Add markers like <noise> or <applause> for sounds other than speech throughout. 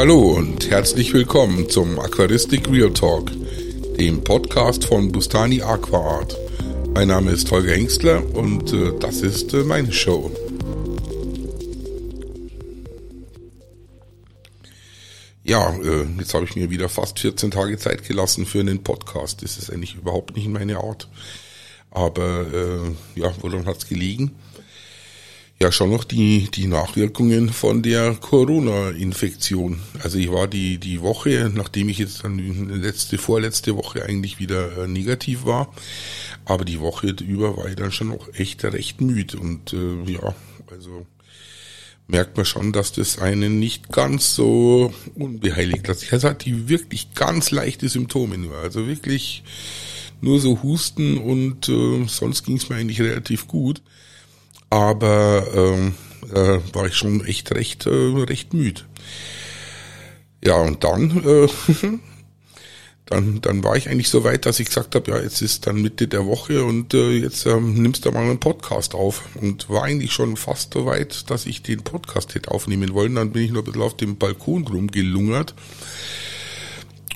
Hallo und herzlich willkommen zum Aquaristik Real Talk, dem Podcast von Bustani Aquaart. Mein Name ist Holger Hengstler und äh, das ist äh, meine Show. Ja, äh, jetzt habe ich mir wieder fast 14 Tage Zeit gelassen für einen Podcast. Das ist eigentlich überhaupt nicht meine Art. Aber ja, woran hat's gelegen? Ja, schon noch die, die Nachwirkungen von der Corona-Infektion. Also ich war die, die Woche, nachdem ich jetzt dann letzte, vorletzte Woche eigentlich wieder äh, negativ war, aber die Woche über war ich dann schon noch echt recht müde und äh, ja, also merkt man schon, dass das einen nicht ganz so unbeheiligt lässt. Also hat die wirklich ganz leichte Symptome nur, also wirklich nur so Husten und äh, sonst ging es mir eigentlich relativ gut aber ähm, äh, war ich schon echt recht, äh, recht müde. Ja, und dann, äh, <laughs> dann, dann war ich eigentlich so weit, dass ich gesagt habe, ja, jetzt ist dann Mitte der Woche und äh, jetzt ähm, nimmst du mal einen Podcast auf. Und war eigentlich schon fast so weit, dass ich den Podcast hätte aufnehmen wollen. Dann bin ich noch ein bisschen auf dem Balkon rumgelungert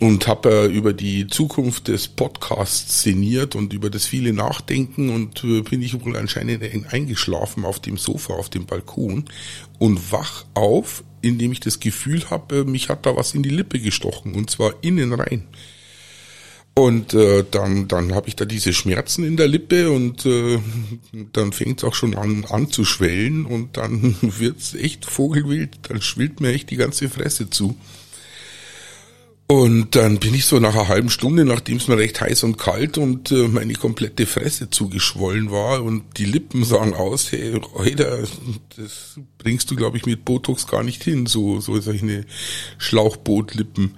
und habe äh, über die Zukunft des Podcasts sinniert und über das viele Nachdenken und äh, bin ich wohl anscheinend eingeschlafen auf dem Sofa, auf dem Balkon und wach auf, indem ich das Gefühl habe, äh, mich hat da was in die Lippe gestochen und zwar innen rein. Und äh, dann, dann habe ich da diese Schmerzen in der Lippe und äh, dann fängt es auch schon an, an zu schwellen und dann <laughs> wird's echt vogelwild, dann schwillt mir echt die ganze Fresse zu. Und dann bin ich so nach einer halben Stunde, nachdem es mir recht heiß und kalt und äh, meine komplette Fresse zugeschwollen war und die Lippen sahen aus, hey, Alter, das bringst du, glaube ich, mit Botox gar nicht hin, so, so solche Schlauchbootlippen.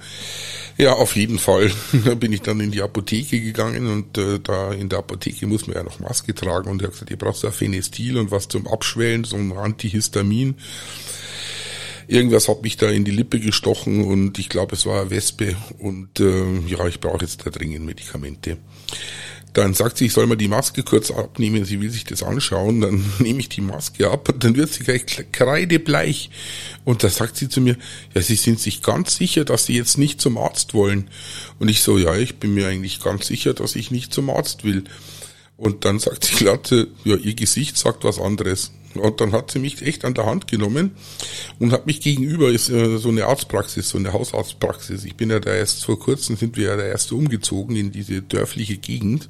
Ja, auf jeden Fall. <laughs> da bin ich dann in die Apotheke gegangen und äh, da in der Apotheke muss man ja noch Maske tragen und er hat gesagt, ihr braucht so ein Phenestil und was zum Abschwellen, so ein Antihistamin irgendwas hat mich da in die Lippe gestochen und ich glaube, es war eine Wespe und äh, ja, ich brauche jetzt da dringend Medikamente. Dann sagt sie, ich soll mal die Maske kurz abnehmen, sie will sich das anschauen, dann <laughs> nehme ich die Maske ab und dann wird sie gleich kreidebleich. Und da sagt sie zu mir, ja, Sie sind sich ganz sicher, dass Sie jetzt nicht zum Arzt wollen. Und ich so, ja, ich bin mir eigentlich ganz sicher, dass ich nicht zum Arzt will. Und dann sagt sie glatt, ja, Ihr Gesicht sagt was anderes. Und dann hat sie mich echt an der Hand genommen und hat mich gegenüber, ist äh, so eine Arztpraxis, so eine Hausarztpraxis. Ich bin ja da erst vor kurzem, sind wir ja da erst umgezogen in diese dörfliche Gegend.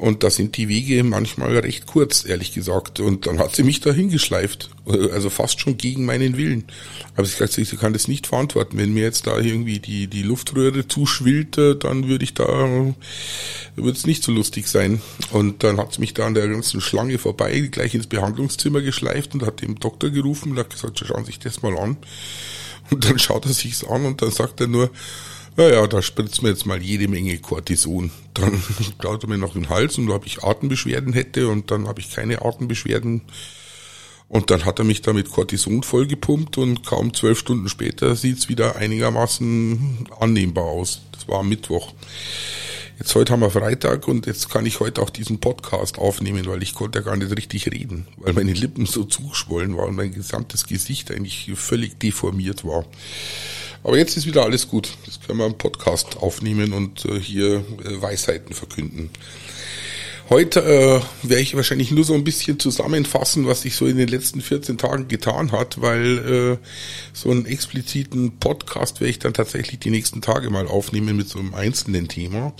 Und da sind die Wege manchmal recht kurz, ehrlich gesagt. Und dann hat sie mich da hingeschleift. Also fast schon gegen meinen Willen. Aber ich gesagt, sie kann das nicht verantworten. Wenn mir jetzt da irgendwie die, die Luftröhre zuschwillt, dann würde ich da, würde es nicht so lustig sein. Und dann hat sie mich da an der ganzen Schlange vorbei gleich ins Behandlungszimmer geschleift und hat dem Doktor gerufen und hat gesagt, schauen Sie sich das mal an. Und dann schaut er sich's an und dann sagt er nur, naja, da spritzt mir jetzt mal jede Menge Cortison. Dann <laughs> klaut er mir noch den Hals und ob ich Atembeschwerden hätte und dann habe ich keine Atembeschwerden. Und dann hat er mich da mit Cortison vollgepumpt und kaum zwölf Stunden später sieht's wieder einigermaßen annehmbar aus. Das war am Mittwoch. Jetzt heute haben wir Freitag und jetzt kann ich heute auch diesen Podcast aufnehmen, weil ich konnte ja gar nicht richtig reden, weil meine Lippen so zugeschwollen waren und mein gesamtes Gesicht eigentlich völlig deformiert war. Aber jetzt ist wieder alles gut. Jetzt können wir einen Podcast aufnehmen und äh, hier äh, Weisheiten verkünden. Heute äh, werde ich wahrscheinlich nur so ein bisschen zusammenfassen, was sich so in den letzten 14 Tagen getan hat, weil äh, so einen expliziten Podcast werde ich dann tatsächlich die nächsten Tage mal aufnehmen mit so einem einzelnen Thema.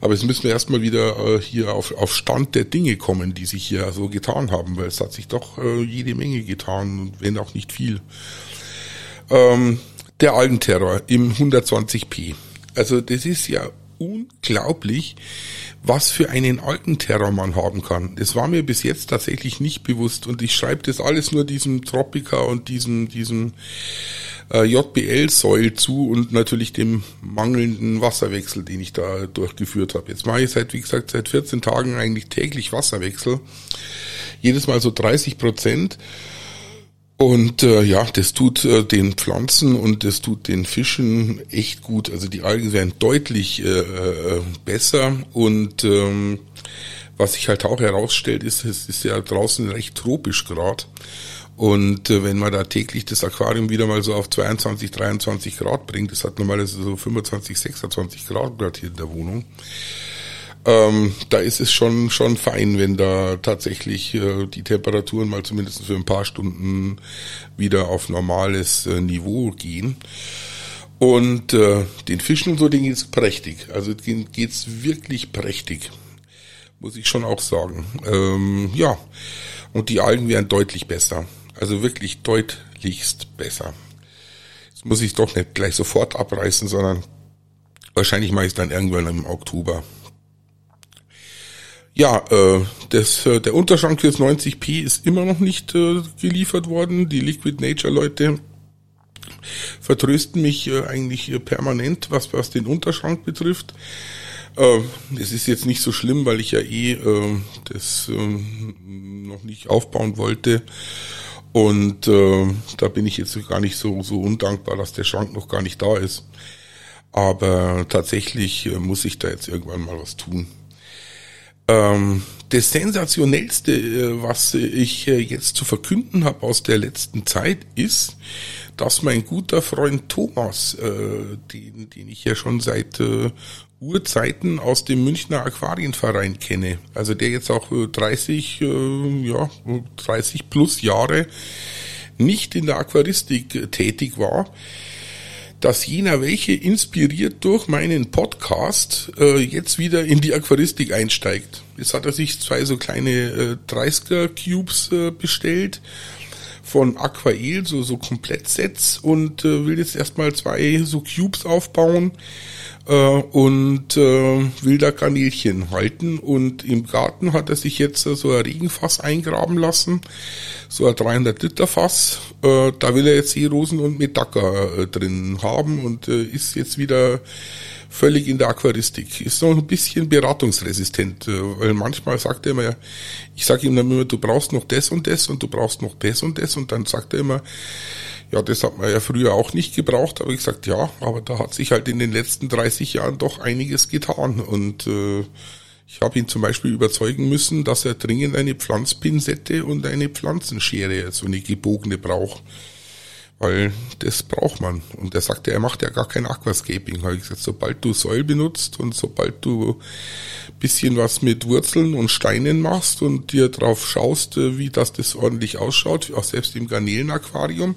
Aber jetzt müssen wir erstmal wieder äh, hier auf, auf Stand der Dinge kommen, die sich hier so getan haben, weil es hat sich doch äh, jede Menge getan, wenn auch nicht viel. Ähm, der Algenterror im 120p. Also das ist ja unglaublich, was für einen Algenterror man haben kann. Das war mir bis jetzt tatsächlich nicht bewusst und ich schreibe das alles nur diesem Tropica und diesem, diesem äh, JBL-Säul zu und natürlich dem mangelnden Wasserwechsel, den ich da durchgeführt habe. Jetzt mache ich seit, wie gesagt, seit 14 Tagen eigentlich täglich Wasserwechsel. Jedes Mal so 30 Prozent. Und äh, ja, das tut äh, den Pflanzen und das tut den Fischen echt gut. Also die Algen werden deutlich äh, äh, besser und ähm, was sich halt auch herausstellt, ist, es ist ja draußen recht tropisch gerade. Und äh, wenn man da täglich das Aquarium wieder mal so auf 22, 23 Grad bringt, das hat normalerweise so 25, 26 Grad Grad hier in der Wohnung, ähm, da ist es schon schon fein, wenn da tatsächlich äh, die Temperaturen mal zumindest für ein paar Stunden wieder auf normales äh, Niveau gehen. Und äh, den Fischen und so, denen geht's prächtig. Also denen geht's wirklich prächtig. Muss ich schon auch sagen. Ähm, ja. Und die Algen wären deutlich besser. Also wirklich deutlichst besser. Jetzt muss ich doch nicht gleich sofort abreißen, sondern wahrscheinlich mache ich es dann irgendwann im Oktober. Ja, äh, das, äh, der Unterschrank fürs 90p ist immer noch nicht äh, geliefert worden. Die Liquid Nature Leute vertrösten mich äh, eigentlich äh, permanent, was, was den Unterschrank betrifft. Äh, es ist jetzt nicht so schlimm, weil ich ja eh äh, das äh, noch nicht aufbauen wollte. Und äh, da bin ich jetzt gar nicht so, so undankbar, dass der Schrank noch gar nicht da ist. Aber tatsächlich äh, muss ich da jetzt irgendwann mal was tun. Ähm, das sensationellste, äh, was ich äh, jetzt zu verkünden habe aus der letzten Zeit, ist, dass mein guter Freund Thomas, äh, den, den ich ja schon seit äh, Urzeiten aus dem Münchner Aquarienverein kenne. Also der jetzt auch 30, äh, ja, 30 plus Jahre nicht in der Aquaristik tätig war, dass jener welche inspiriert durch meinen Podcast äh, jetzt wieder in die Aquaristik einsteigt. Jetzt hat er sich zwei so kleine äh, 30er Cubes äh, bestellt von Aquael, so, so Komplettsets und äh, will jetzt erstmal zwei so Cubes aufbauen und äh, will da Garnelchen halten. Und im Garten hat er sich jetzt äh, so ein Regenfass eingraben lassen, so ein 300 Liter Fass. Äh, da will er jetzt Seerosen und Medaka äh, drin haben und äh, ist jetzt wieder völlig in der Aquaristik. Ist noch ein bisschen beratungsresistent, äh, weil manchmal sagt er immer, ich sage ihm dann immer, du brauchst noch das und das und du brauchst noch das und das und dann sagt er immer, ja, das hat man ja früher auch nicht gebraucht, aber ich gesagt, ja, aber da hat sich halt in den letzten 30 Jahren doch einiges getan und äh, ich habe ihn zum Beispiel überzeugen müssen, dass er dringend eine Pflanzpinsette und eine Pflanzenschere, so eine gebogene braucht. Weil das braucht man. Und er sagte, er macht ja gar kein Aquascaping. Habe ich gesagt, sobald du Säul benutzt und sobald du bisschen was mit Wurzeln und Steinen machst und dir drauf schaust, äh, wie das das ordentlich ausschaut, auch selbst im Garnelenaquarium,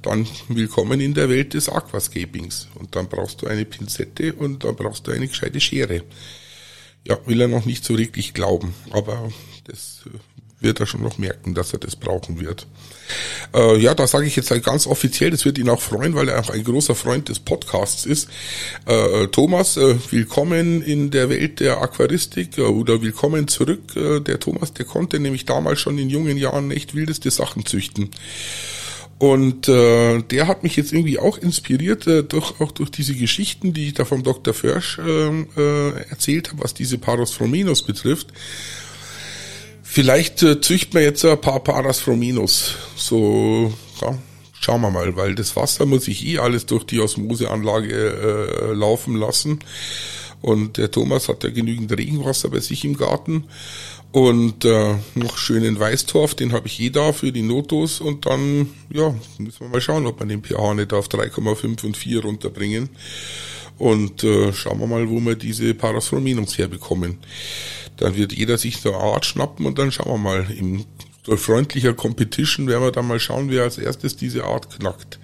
dann willkommen in der Welt des Aquascapings. Und dann brauchst du eine Pinzette und dann brauchst du eine gescheite Schere. Ja, will er noch nicht so wirklich glauben, aber das äh, wird er schon noch merken, dass er das brauchen wird. Äh, ja, da sage ich jetzt halt ganz offiziell, das wird ihn auch freuen, weil er auch ein großer Freund des Podcasts ist. Äh, Thomas, äh, willkommen in der Welt der Aquaristik äh, oder willkommen zurück. Äh, der Thomas, der konnte nämlich damals schon in jungen Jahren echt wildeste Sachen züchten. Und äh, der hat mich jetzt irgendwie auch inspiriert, äh, durch, auch durch diese Geschichten, die ich da vom Dr. Försch äh, äh, erzählt habe, was diese Parosfrominos betrifft. Vielleicht äh, züchten wir jetzt ein paar Parasfrominos. So, ja, schauen wir mal, weil das Wasser muss ich eh alles durch die Osmoseanlage äh, laufen lassen. Und der Thomas hat ja genügend Regenwasser bei sich im Garten. Und äh, noch schönen Weißtorf, den habe ich eh da für die Notos. Und dann, ja, müssen wir mal schauen, ob wir den pH nicht auf 3,5 und 4 runterbringen. Und äh, schauen wir mal, wo wir diese Parasfrominums herbekommen. Dann wird jeder sich eine Art schnappen und dann schauen wir mal. In freundlicher Competition werden wir dann mal schauen, wer als erstes diese Art knackt.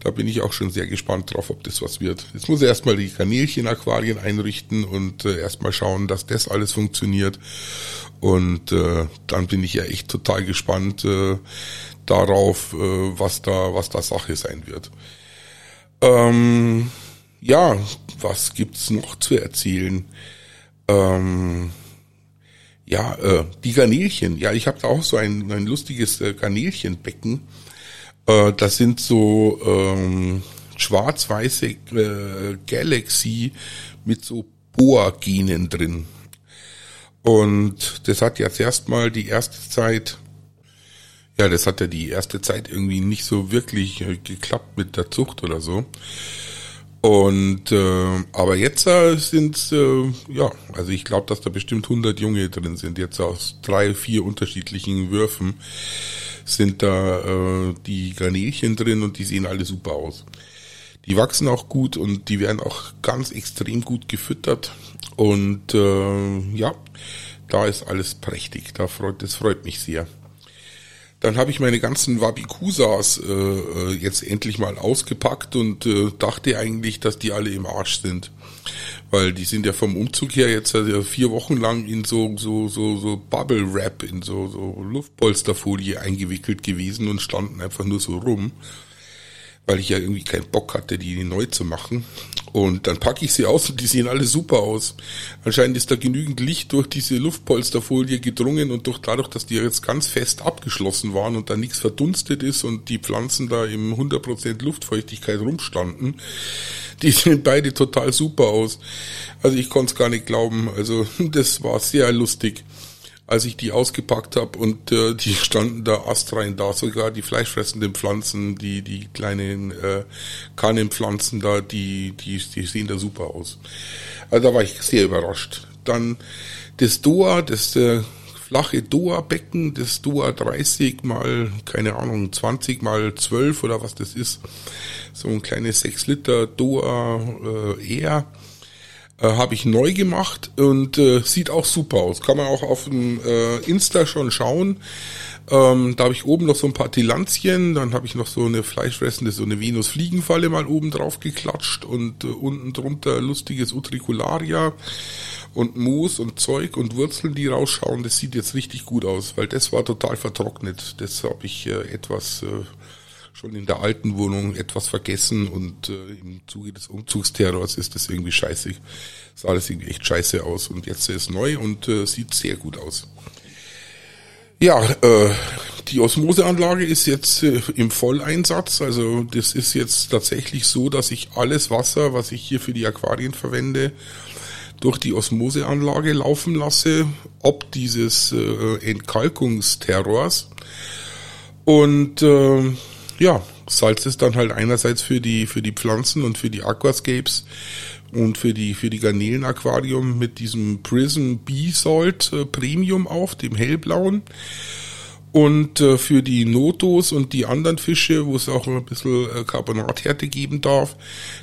Da bin ich auch schon sehr gespannt drauf, ob das was wird. Jetzt muss er erstmal die Kanälchen-Aquarien einrichten und äh, erstmal schauen, dass das alles funktioniert. Und äh, dann bin ich ja echt total gespannt äh, darauf, äh, was da, was da Sache sein wird. Ähm, ja, was gibt's noch zu erzählen? Ähm, ja, äh, die Garnelchen. Ja, ich habe da auch so ein, ein lustiges äh, Garnelchenbecken. Äh, das sind so ähm, schwarz-weiße äh, Galaxy mit so Boa-Genen drin. Und das hat jetzt erstmal die erste Zeit, ja, das hat ja die erste Zeit irgendwie nicht so wirklich äh, geklappt mit der Zucht oder so. Und äh, aber jetzt äh, sind äh, ja, also ich glaube, dass da bestimmt 100 Junge drin sind jetzt aus drei, vier unterschiedlichen Würfen. sind da äh, die Garnelchen drin und die sehen alle super aus. Die wachsen auch gut und die werden auch ganz extrem gut gefüttert. Und äh, ja, da ist alles prächtig. Da freut, das freut mich sehr. Dann habe ich meine ganzen Wabikusas äh, äh, jetzt endlich mal ausgepackt und äh, dachte eigentlich, dass die alle im Arsch sind. Weil die sind ja vom Umzug her jetzt also vier Wochen lang in so, so, so, so Bubble Wrap, in so, so Luftpolsterfolie eingewickelt gewesen und standen einfach nur so rum weil ich ja irgendwie keinen Bock hatte, die neu zu machen. Und dann packe ich sie aus und die sehen alle super aus. Anscheinend ist da genügend Licht durch diese Luftpolsterfolie gedrungen und durch dadurch, dass die jetzt ganz fest abgeschlossen waren und da nichts verdunstet ist und die Pflanzen da im 100% Luftfeuchtigkeit rumstanden, die <laughs> sehen beide total super aus. Also ich konnte es gar nicht glauben. Also <laughs> das war sehr lustig als ich die ausgepackt habe und äh, die <laughs> standen da astrein da, sogar die fleischfressenden Pflanzen, die die kleinen äh, Kannenpflanzen da, die, die, die sehen da super aus. Also da war ich sehr überrascht. Dann das Doa, das äh, flache Doa-Becken, das Doa 30 mal, keine Ahnung, 20 mal 12 oder was das ist. So ein kleines 6 Liter Doa äh, Air habe ich neu gemacht und äh, sieht auch super aus. Kann man auch auf dem äh, Insta schon schauen. Ähm, da habe ich oben noch so ein paar Tilanzien, dann habe ich noch so eine fleischfressende, so eine Venus-Fliegenfalle mal oben drauf geklatscht und äh, unten drunter lustiges Utricularia und Moos und Zeug und Wurzeln, die rausschauen. Das sieht jetzt richtig gut aus, weil das war total vertrocknet. Das habe ich äh, etwas äh, schon in der alten Wohnung etwas vergessen und äh, im Zuge des Umzugsterrors ist das irgendwie scheiße. Sah alles irgendwie echt scheiße aus und jetzt ist es neu und äh, sieht sehr gut aus. Ja, äh, die Osmoseanlage ist jetzt äh, im Volleinsatz. Also das ist jetzt tatsächlich so, dass ich alles Wasser, was ich hier für die Aquarien verwende, durch die Osmoseanlage laufen lasse, ob dieses äh, Entkalkungsterrors. Und äh, ja, Salz ist dann halt einerseits für die, für die Pflanzen und für die Aquascapes und für die, für die Garnelen-Aquarium mit diesem Prism B-Salt äh, Premium auf, dem hellblauen. Und äh, für die Notos und die anderen Fische, wo es auch ein bisschen äh, Carbonathärte geben darf,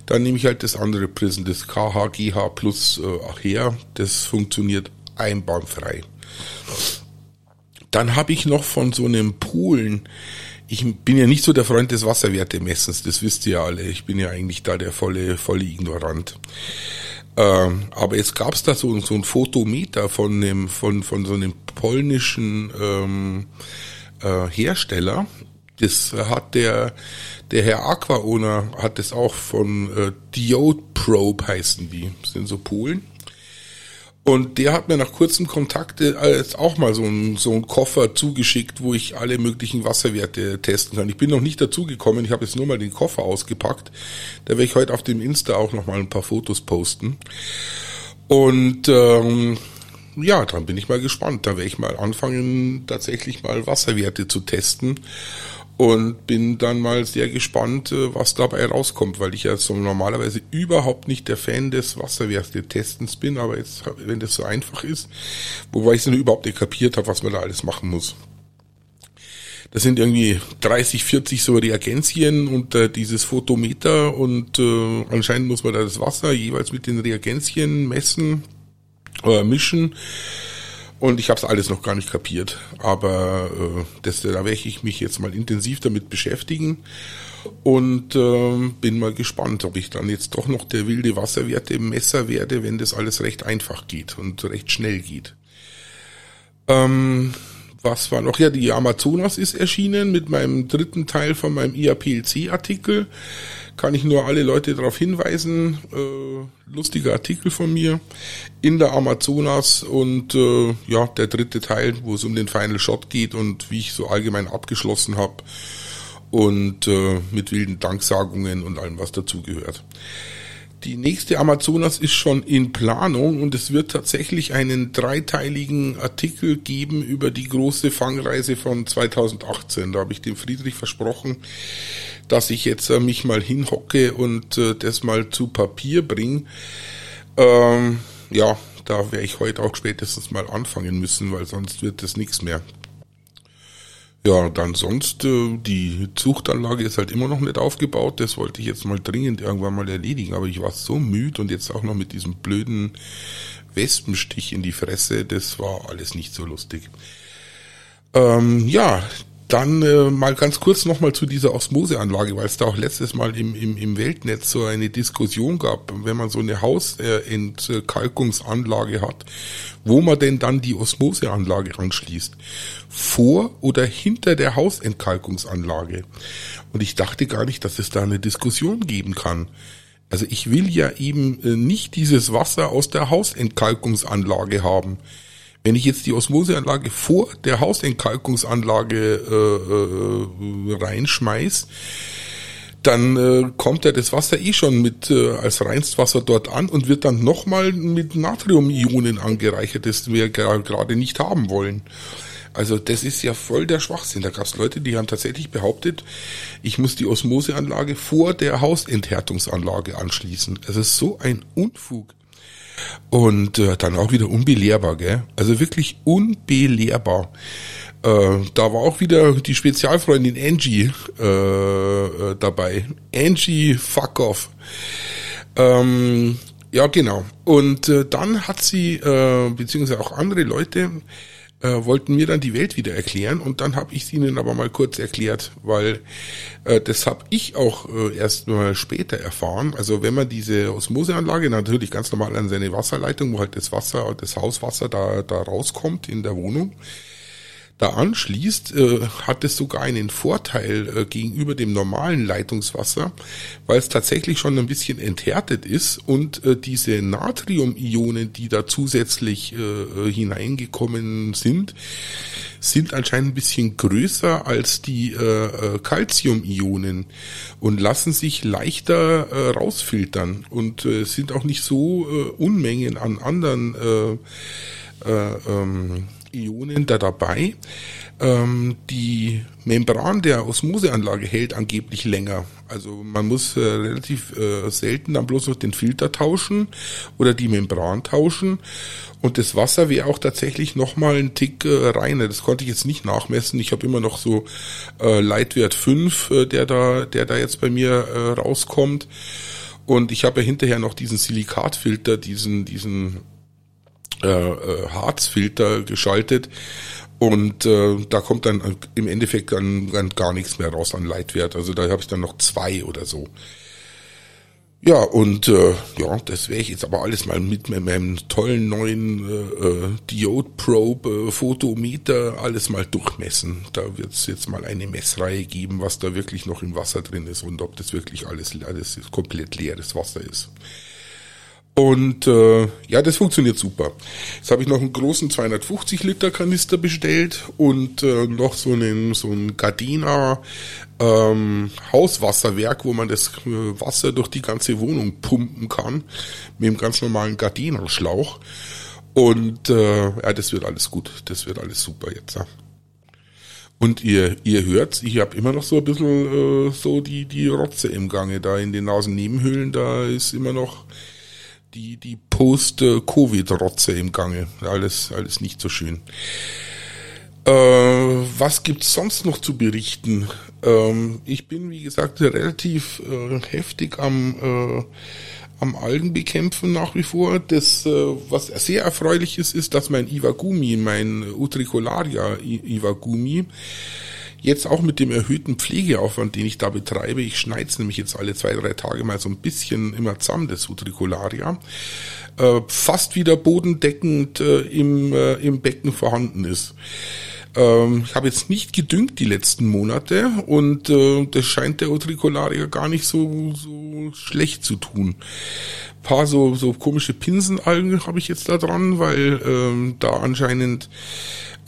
dann nehme ich halt das andere Prism, das KHGH Plus äh, her. Das funktioniert einbahnfrei. Dann habe ich noch von so einem Polen ich bin ja nicht so der Freund des Wasserwertemessens, das wisst ihr ja alle. Ich bin ja eigentlich da der volle, volle Ignorant. Ähm, aber jetzt gab es da so, so ein Fotometer von einem, von, von so einem polnischen ähm, äh, Hersteller. Das hat der, der Herr Aquaowner hat das auch von äh, Diode Probe heißen die. Das sind so Polen. Und der hat mir nach kurzem Kontakt jetzt auch mal so einen so einen Koffer zugeschickt, wo ich alle möglichen Wasserwerte testen kann. Ich bin noch nicht dazu gekommen, ich habe jetzt nur mal den Koffer ausgepackt. Da werde ich heute auf dem Insta auch noch mal ein paar Fotos posten. Und ähm, ja, dann bin ich mal gespannt. Da werde ich mal anfangen, tatsächlich mal Wasserwerte zu testen und bin dann mal sehr gespannt, äh, was dabei rauskommt, weil ich ja so normalerweise überhaupt nicht der Fan des Wasserwerte-Testens bin, aber jetzt, wenn das so einfach ist, wobei ich es überhaupt nicht kapiert habe, was man da alles machen muss. Das sind irgendwie 30, 40 so Reagenzien und äh, dieses Photometer und äh, anscheinend muss man da das Wasser jeweils mit den Reagenzien messen, äh, mischen und ich habe es alles noch gar nicht kapiert. Aber äh, das, da werde ich mich jetzt mal intensiv damit beschäftigen und äh, bin mal gespannt, ob ich dann jetzt doch noch der wilde Wasserwerte Messer werde, wenn das alles recht einfach geht und recht schnell geht. Ähm, was war noch? Ja, die Amazonas ist erschienen mit meinem dritten Teil von meinem IAPLC-Artikel. Kann ich nur alle Leute darauf hinweisen. Äh, lustiger Artikel von mir in der Amazonas und äh, ja, der dritte Teil, wo es um den Final Shot geht und wie ich so allgemein abgeschlossen habe und äh, mit wilden Danksagungen und allem, was dazugehört. Die nächste Amazonas ist schon in Planung und es wird tatsächlich einen dreiteiligen Artikel geben über die große Fangreise von 2018. Da habe ich dem Friedrich versprochen, dass ich jetzt äh, mich mal hinhocke und äh, das mal zu Papier bringe. Ähm, ja, da werde ich heute auch spätestens mal anfangen müssen, weil sonst wird das nichts mehr. Ja, dann sonst, äh, die Zuchtanlage ist halt immer noch nicht aufgebaut. Das wollte ich jetzt mal dringend irgendwann mal erledigen, aber ich war so müde und jetzt auch noch mit diesem blöden Wespenstich in die Fresse, das war alles nicht so lustig. Ähm, ja, dann äh, mal ganz kurz nochmal zu dieser Osmoseanlage, weil es da auch letztes Mal im, im, im Weltnetz so eine Diskussion gab, wenn man so eine Hausentkalkungsanlage hat, wo man denn dann die Osmoseanlage anschließt. Vor oder hinter der Hausentkalkungsanlage. Und ich dachte gar nicht, dass es da eine Diskussion geben kann. Also ich will ja eben äh, nicht dieses Wasser aus der Hausentkalkungsanlage haben. Wenn ich jetzt die Osmoseanlage vor der Hausentkalkungsanlage äh, äh, reinschmeiß, dann äh, kommt ja das Wasser eh schon mit äh, als Reinstwasser dort an und wird dann nochmal mit Natriumionen angereichert, das wir gerade nicht haben wollen. Also das ist ja voll der Schwachsinn. Da gab es Leute, die haben tatsächlich behauptet, ich muss die Osmoseanlage vor der Hausenthärtungsanlage anschließen. Es ist so ein Unfug. Und äh, dann auch wieder unbelehrbar, gell? Also wirklich unbelehrbar. Äh, da war auch wieder die Spezialfreundin Angie äh, äh, dabei. Angie, fuck off. Ähm, ja, genau. Und äh, dann hat sie, äh, beziehungsweise auch andere Leute, äh, wollten mir dann die Welt wieder erklären und dann habe ich es ihnen aber mal kurz erklärt, weil äh, das habe ich auch äh, erst mal später erfahren. Also wenn man diese Osmoseanlage natürlich ganz normal an seine Wasserleitung, wo halt das Wasser, das Hauswasser da, da rauskommt in der Wohnung, da anschließt, äh, hat es sogar einen Vorteil äh, gegenüber dem normalen Leitungswasser, weil es tatsächlich schon ein bisschen enthärtet ist und äh, diese Natriumionen, die da zusätzlich äh, hineingekommen sind, sind anscheinend ein bisschen größer als die Calciumionen und lassen sich leichter rausfiltern und sind auch nicht so Unmengen an anderen äh, äh, ähm, Ionen da dabei. Ähm, die Membran der Osmoseanlage hält angeblich länger. Also man muss äh, relativ äh, selten dann bloß noch den Filter tauschen oder die Membran tauschen. Und das Wasser wäre auch tatsächlich nochmal ein Tick äh, reiner. Das konnte ich jetzt nicht nachmessen. Ich habe immer noch so äh, Leitwert 5, äh, der da, der da jetzt bei mir äh, rauskommt. Und ich habe ja hinterher noch diesen Silikatfilter, diesen, diesen äh, äh, Harzfilter geschaltet und äh, da kommt dann im Endeffekt dann, dann gar nichts mehr raus an Leitwert. Also da habe ich dann noch zwei oder so. Ja, und äh, ja, das werde ich jetzt aber alles mal mit meinem tollen neuen äh, Diode Probe äh, Photometer alles mal durchmessen. Da wird es jetzt mal eine Messreihe geben, was da wirklich noch im Wasser drin ist und ob das wirklich alles, alles komplett leeres Wasser ist. Und äh, ja, das funktioniert super. Jetzt habe ich noch einen großen 250 Liter Kanister bestellt und äh, noch so einen so ein Gardena ähm, Hauswasserwerk, wo man das äh, Wasser durch die ganze Wohnung pumpen kann mit dem ganz normalen Gardena Schlauch. Und äh, ja, das wird alles gut. Das wird alles super jetzt. Ja. Und ihr, ihr hört, ich habe immer noch so ein bisschen äh, so die, die Rotze im Gange da in den Nasennebenhöhlen. Da ist immer noch die, die Post-Covid-Rotze im Gange. Alles, alles nicht so schön. Äh, was gibt's sonst noch zu berichten? Ähm, ich bin, wie gesagt, relativ äh, heftig am, äh, am Algenbekämpfen nach wie vor. Das, äh, was sehr erfreulich ist, ist, dass mein Iwagumi, mein Utricularia Iwagumi, Jetzt auch mit dem erhöhten Pflegeaufwand, den ich da betreibe, ich schneide es nämlich jetzt alle zwei, drei Tage mal so ein bisschen immer zusammen, das Utricularia, äh, fast wieder bodendeckend äh, im, äh, im Becken vorhanden ist. Ähm, ich habe jetzt nicht gedüngt die letzten Monate und äh, das scheint der Utricularia gar nicht so, so schlecht zu tun. Ein paar so, so komische Pinsenalgen habe ich jetzt da dran, weil ähm, da anscheinend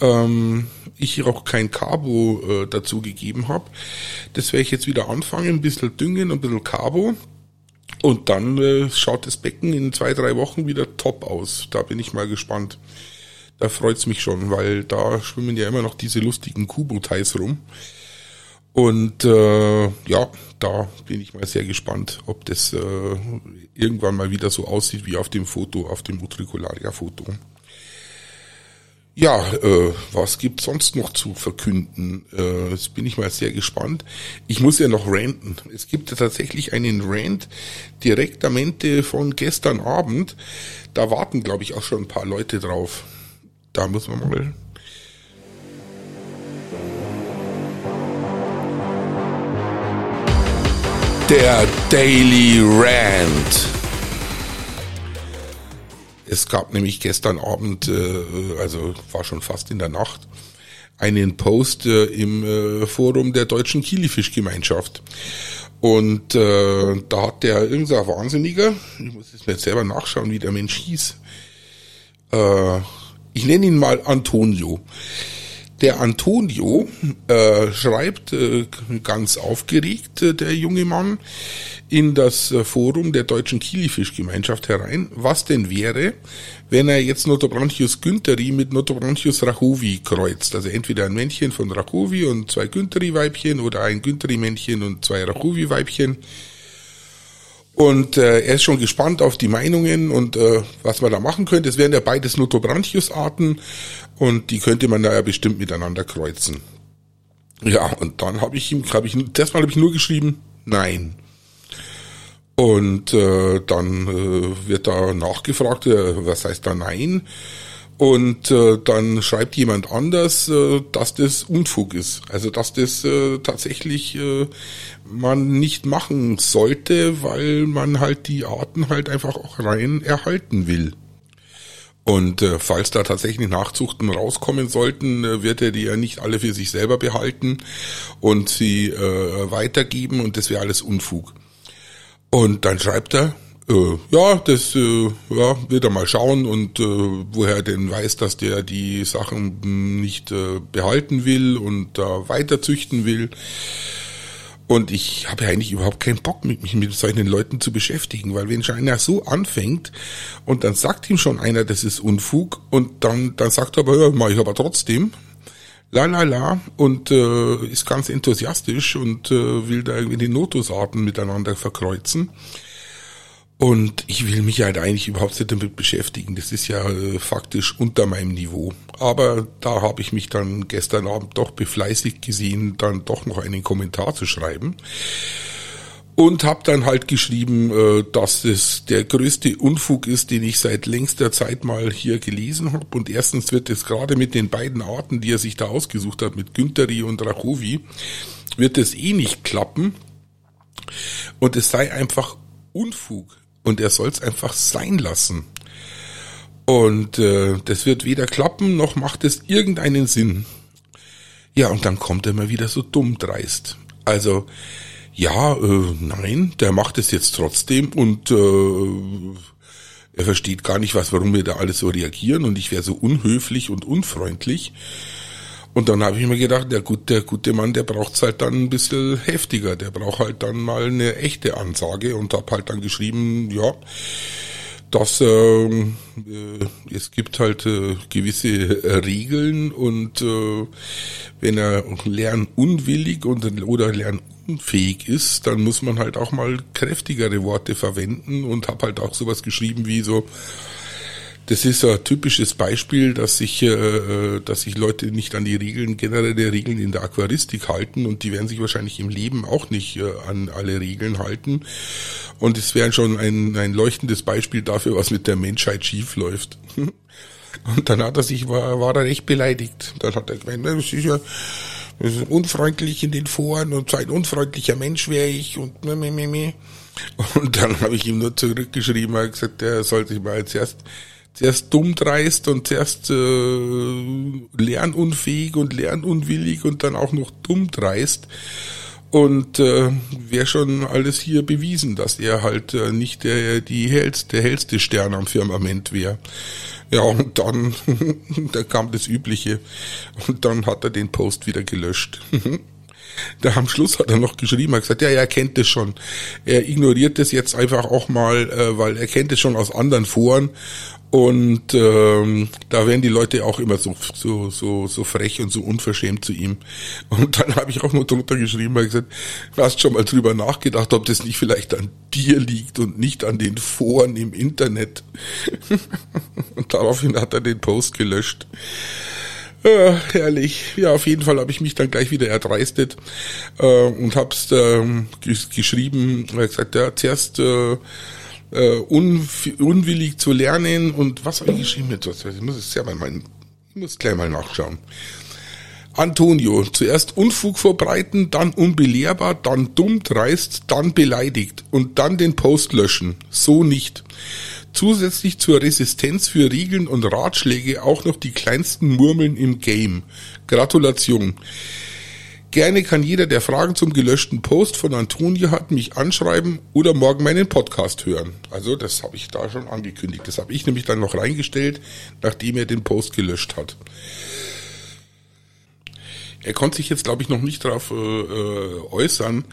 ähm, ich auch kein Carbo äh, dazu gegeben habe. Das werde ich jetzt wieder anfangen, ein bisschen düngen, ein bisschen Carbo. Und dann äh, schaut das Becken in zwei, drei Wochen wieder top aus. Da bin ich mal gespannt. Da freut's mich schon, weil da schwimmen ja immer noch diese lustigen Kubotais rum. Und äh, ja, da bin ich mal sehr gespannt, ob das äh, irgendwann mal wieder so aussieht wie auf dem Foto, auf dem Utricularia-Foto. Ja, äh, was gibt sonst noch zu verkünden? Äh, jetzt bin ich mal sehr gespannt. Ich muss ja noch ranten. Es gibt ja tatsächlich einen Rant direktamente von gestern Abend. Da warten, glaube ich, auch schon ein paar Leute drauf. Da muss man mal. Der Daily Rant. Es gab nämlich gestern Abend, äh, also war schon fast in der Nacht, einen Post äh, im äh, Forum der deutschen Kilifischgemeinschaft. Und äh, da hat der irgendein Wahnsinniger, ich muss jetzt nicht selber nachschauen, wie der Mensch hieß, äh, ich nenne ihn mal Antonio. Der Antonio äh, schreibt äh, ganz aufgeregt, äh, der junge Mann, in das äh, Forum der deutschen Kilifischgemeinschaft herein, was denn wäre, wenn er jetzt Notobranchius güntheri mit Notobranchius rachovi kreuzt. Also entweder ein Männchen von Rachovi und zwei Güntheri-Weibchen oder ein Güntheri-Männchen und zwei Rachovi-Weibchen. Und äh, er ist schon gespannt auf die Meinungen und äh, was man da machen könnte. Es wären ja beides Notobranchius-Arten und die könnte man da ja bestimmt miteinander kreuzen. Ja, und dann habe ich ihm, habe ich, das Mal habe ich nur geschrieben, nein. Und äh, dann äh, wird da nachgefragt, äh, was heißt da nein? Und äh, dann schreibt jemand anders, äh, dass das Unfug ist. Also dass das äh, tatsächlich äh, man nicht machen sollte, weil man halt die Arten halt einfach auch rein erhalten will. Und äh, falls da tatsächlich Nachzuchten rauskommen sollten, äh, wird er die ja nicht alle für sich selber behalten und sie äh, weitergeben und das wäre alles Unfug. Und dann schreibt er, äh, ja, das äh, ja, wird er mal schauen und äh, woher er denn weiß, dass der die Sachen nicht äh, behalten will und da weiter züchten will. Und ich habe ja eigentlich überhaupt keinen Bock, mich mit solchen Leuten zu beschäftigen, weil wenn schon einer so anfängt und dann sagt ihm schon einer, das ist Unfug und dann, dann sagt er aber, ja, mach ich aber trotzdem, la la la und äh, ist ganz enthusiastisch und äh, will da irgendwie die Notusarten miteinander verkreuzen. Und ich will mich halt eigentlich überhaupt nicht damit beschäftigen. Das ist ja äh, faktisch unter meinem Niveau. Aber da habe ich mich dann gestern Abend doch befleißigt gesehen, dann doch noch einen Kommentar zu schreiben. Und habe dann halt geschrieben, äh, dass es der größte Unfug ist, den ich seit längster Zeit mal hier gelesen habe. Und erstens wird es gerade mit den beiden Arten, die er sich da ausgesucht hat, mit Güntheri und Rachovi, wird es eh nicht klappen. Und es sei einfach Unfug und er soll es einfach sein lassen. Und äh, das wird weder klappen, noch macht es irgendeinen Sinn. Ja, und dann kommt er mal wieder so dumm dreist. Also, ja, äh, nein, der macht es jetzt trotzdem und äh, er versteht gar nicht, was, warum wir da alles so reagieren und ich wäre so unhöflich und unfreundlich. Und dann habe ich mir gedacht, der, gut, der gute Mann, der braucht's halt dann ein bisschen heftiger. Der braucht halt dann mal eine echte Ansage und habe halt dann geschrieben, ja, dass ähm, äh, es gibt halt äh, gewisse äh, Regeln und äh, wenn er lernunwillig und, oder lernunfähig ist, dann muss man halt auch mal kräftigere Worte verwenden und habe halt auch sowas geschrieben wie so, das ist ein typisches Beispiel, dass sich, äh, dass sich Leute nicht an die Regeln, generelle Regeln in der Aquaristik halten und die werden sich wahrscheinlich im Leben auch nicht äh, an alle Regeln halten. Und es wäre schon ein, ein leuchtendes Beispiel dafür, was mit der Menschheit schief läuft. <laughs> Und dann hat er sich, war, war er recht beleidigt. Dann hat er gemeint, das ist ja, das ist unfreundlich in den Foren und so ein unfreundlicher Mensch wäre ich und me, me, me. Und dann habe ich ihm nur zurückgeschrieben, er hat gesagt, er soll sich mal zuerst zuerst dumm dreist und zuerst äh, lernunfähig und lernunwillig und dann auch noch dumm dreist. Und äh, wäre schon alles hier bewiesen, dass er halt äh, nicht der, die hellste, der hellste Stern am Firmament wäre. Ja, und dann, <laughs> da kam das Übliche. Und dann hat er den Post wieder gelöscht. <laughs> Da am Schluss hat er noch geschrieben, hat gesagt, ja, er kennt es schon. Er ignoriert das jetzt einfach auch mal, äh, weil er kennt es schon aus anderen Foren Und ähm, da werden die Leute auch immer so so so so frech und so unverschämt zu ihm. Und dann habe ich auch nur drunter geschrieben, weil gesagt, du hast schon mal drüber nachgedacht, ob das nicht vielleicht an dir liegt und nicht an den Foren im Internet. <laughs> und daraufhin hat er den Post gelöscht. Äh, herrlich. Ja, auf jeden Fall habe ich mich dann gleich wieder erdreistet äh, und hab's ähm, geschrieben, weil gesagt, ja, zuerst äh, äh, un, unwillig zu lernen und was habe ich geschrieben mit Ich muss es selber mal, ich muss gleich mal nachschauen. Antonio, zuerst Unfug verbreiten, dann unbelehrbar, dann dumm dreist, dann beleidigt und dann den Post löschen. So nicht. Zusätzlich zur Resistenz für Regeln und Ratschläge auch noch die kleinsten Murmeln im Game. Gratulation. Gerne kann jeder, der Fragen zum gelöschten Post von Antonia hat, mich anschreiben oder morgen meinen Podcast hören. Also das habe ich da schon angekündigt. Das habe ich nämlich dann noch reingestellt, nachdem er den Post gelöscht hat. Er konnte sich jetzt, glaube ich, noch nicht darauf äh, äh, äußern,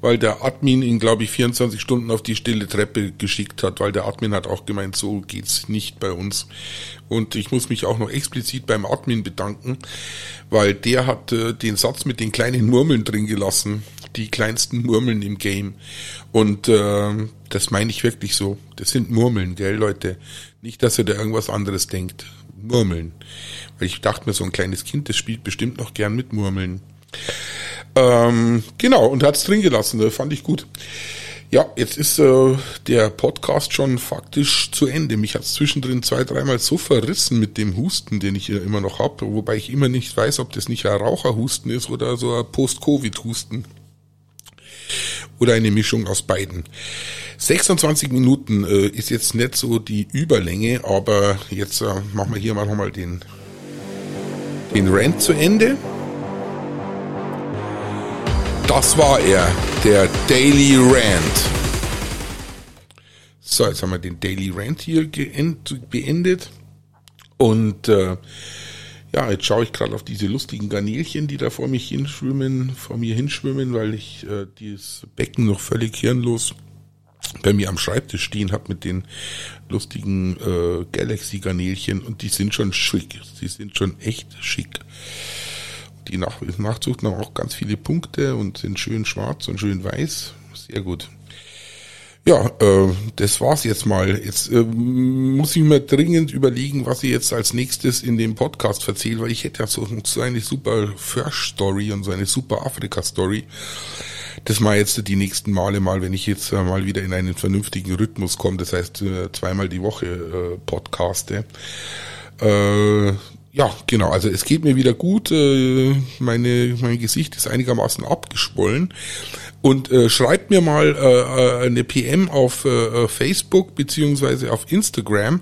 weil der Admin ihn, glaube ich, 24 Stunden auf die stille Treppe geschickt hat, weil der Admin hat auch gemeint, so geht's nicht bei uns. Und ich muss mich auch noch explizit beim Admin bedanken, weil der hat äh, den Satz mit den kleinen Murmeln drin gelassen, die kleinsten Murmeln im Game. Und äh, das meine ich wirklich so. Das sind Murmeln, gell, Leute. Nicht, dass ihr da irgendwas anderes denkt. Murmeln. Weil ich dachte mir, so ein kleines Kind, das spielt bestimmt noch gern mit Murmeln. Ähm, genau, und hat's drin gelassen, das fand ich gut. Ja, jetzt ist äh, der Podcast schon faktisch zu Ende. Mich hat's zwischendrin zwei, dreimal so verrissen mit dem Husten, den ich ja immer noch hab, wobei ich immer nicht weiß, ob das nicht ein Raucherhusten ist oder so ein Post-Covid-Husten. Oder eine Mischung aus beiden. 26 Minuten äh, ist jetzt nicht so die Überlänge, aber jetzt äh, machen wir hier mal nochmal den, den Rant zu Ende. Das war er, der Daily Rant. So, jetzt haben wir den Daily Rant hier beendet. Und äh, ja, jetzt schaue ich gerade auf diese lustigen Garnelchen, die da vor mich hinschwimmen, vor mir hinschwimmen, weil ich äh, dieses Becken noch völlig hirnlos bei mir am Schreibtisch stehen habe mit den lustigen äh, Galaxy-Garnelchen und die sind schon schick. Die sind schon echt schick. Die Nach Nachzucht haben auch ganz viele Punkte und sind schön schwarz und schön weiß. Sehr gut. Ja, äh, das war's jetzt mal. Jetzt äh, muss ich mir dringend überlegen, was ich jetzt als nächstes in dem Podcast erzähle, weil ich hätte ja so, so eine super First-Story und so eine super Afrika-Story. Das mal jetzt die nächsten Male mal, wenn ich jetzt äh, mal wieder in einen vernünftigen Rhythmus komme, das heißt äh, zweimal die Woche äh, podcaste. Äh, ja, genau. Also es geht mir wieder gut. Äh, meine, mein Gesicht ist einigermaßen abgeschwollen und äh, schreibt mir mal äh, äh eine PM auf äh, äh, Facebook beziehungsweise auf Instagram,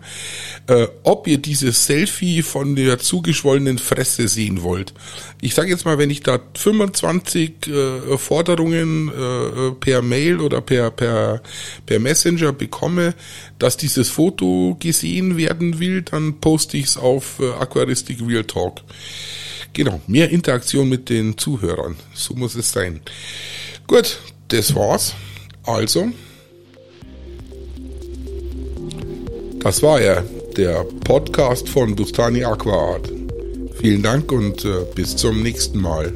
äh, ob ihr dieses Selfie von der zugeschwollenen Fresse sehen wollt. Ich sage jetzt mal, wenn ich da 25 äh, Forderungen äh, per Mail oder per per per Messenger bekomme, dass dieses Foto gesehen werden will, dann poste ich es auf äh, Aquaristik Real Talk. Genau, mehr Interaktion mit den Zuhörern. So muss es sein. Gut, das war's. Also, das war ja der Podcast von Bustani Aquaart. Vielen Dank und äh, bis zum nächsten Mal.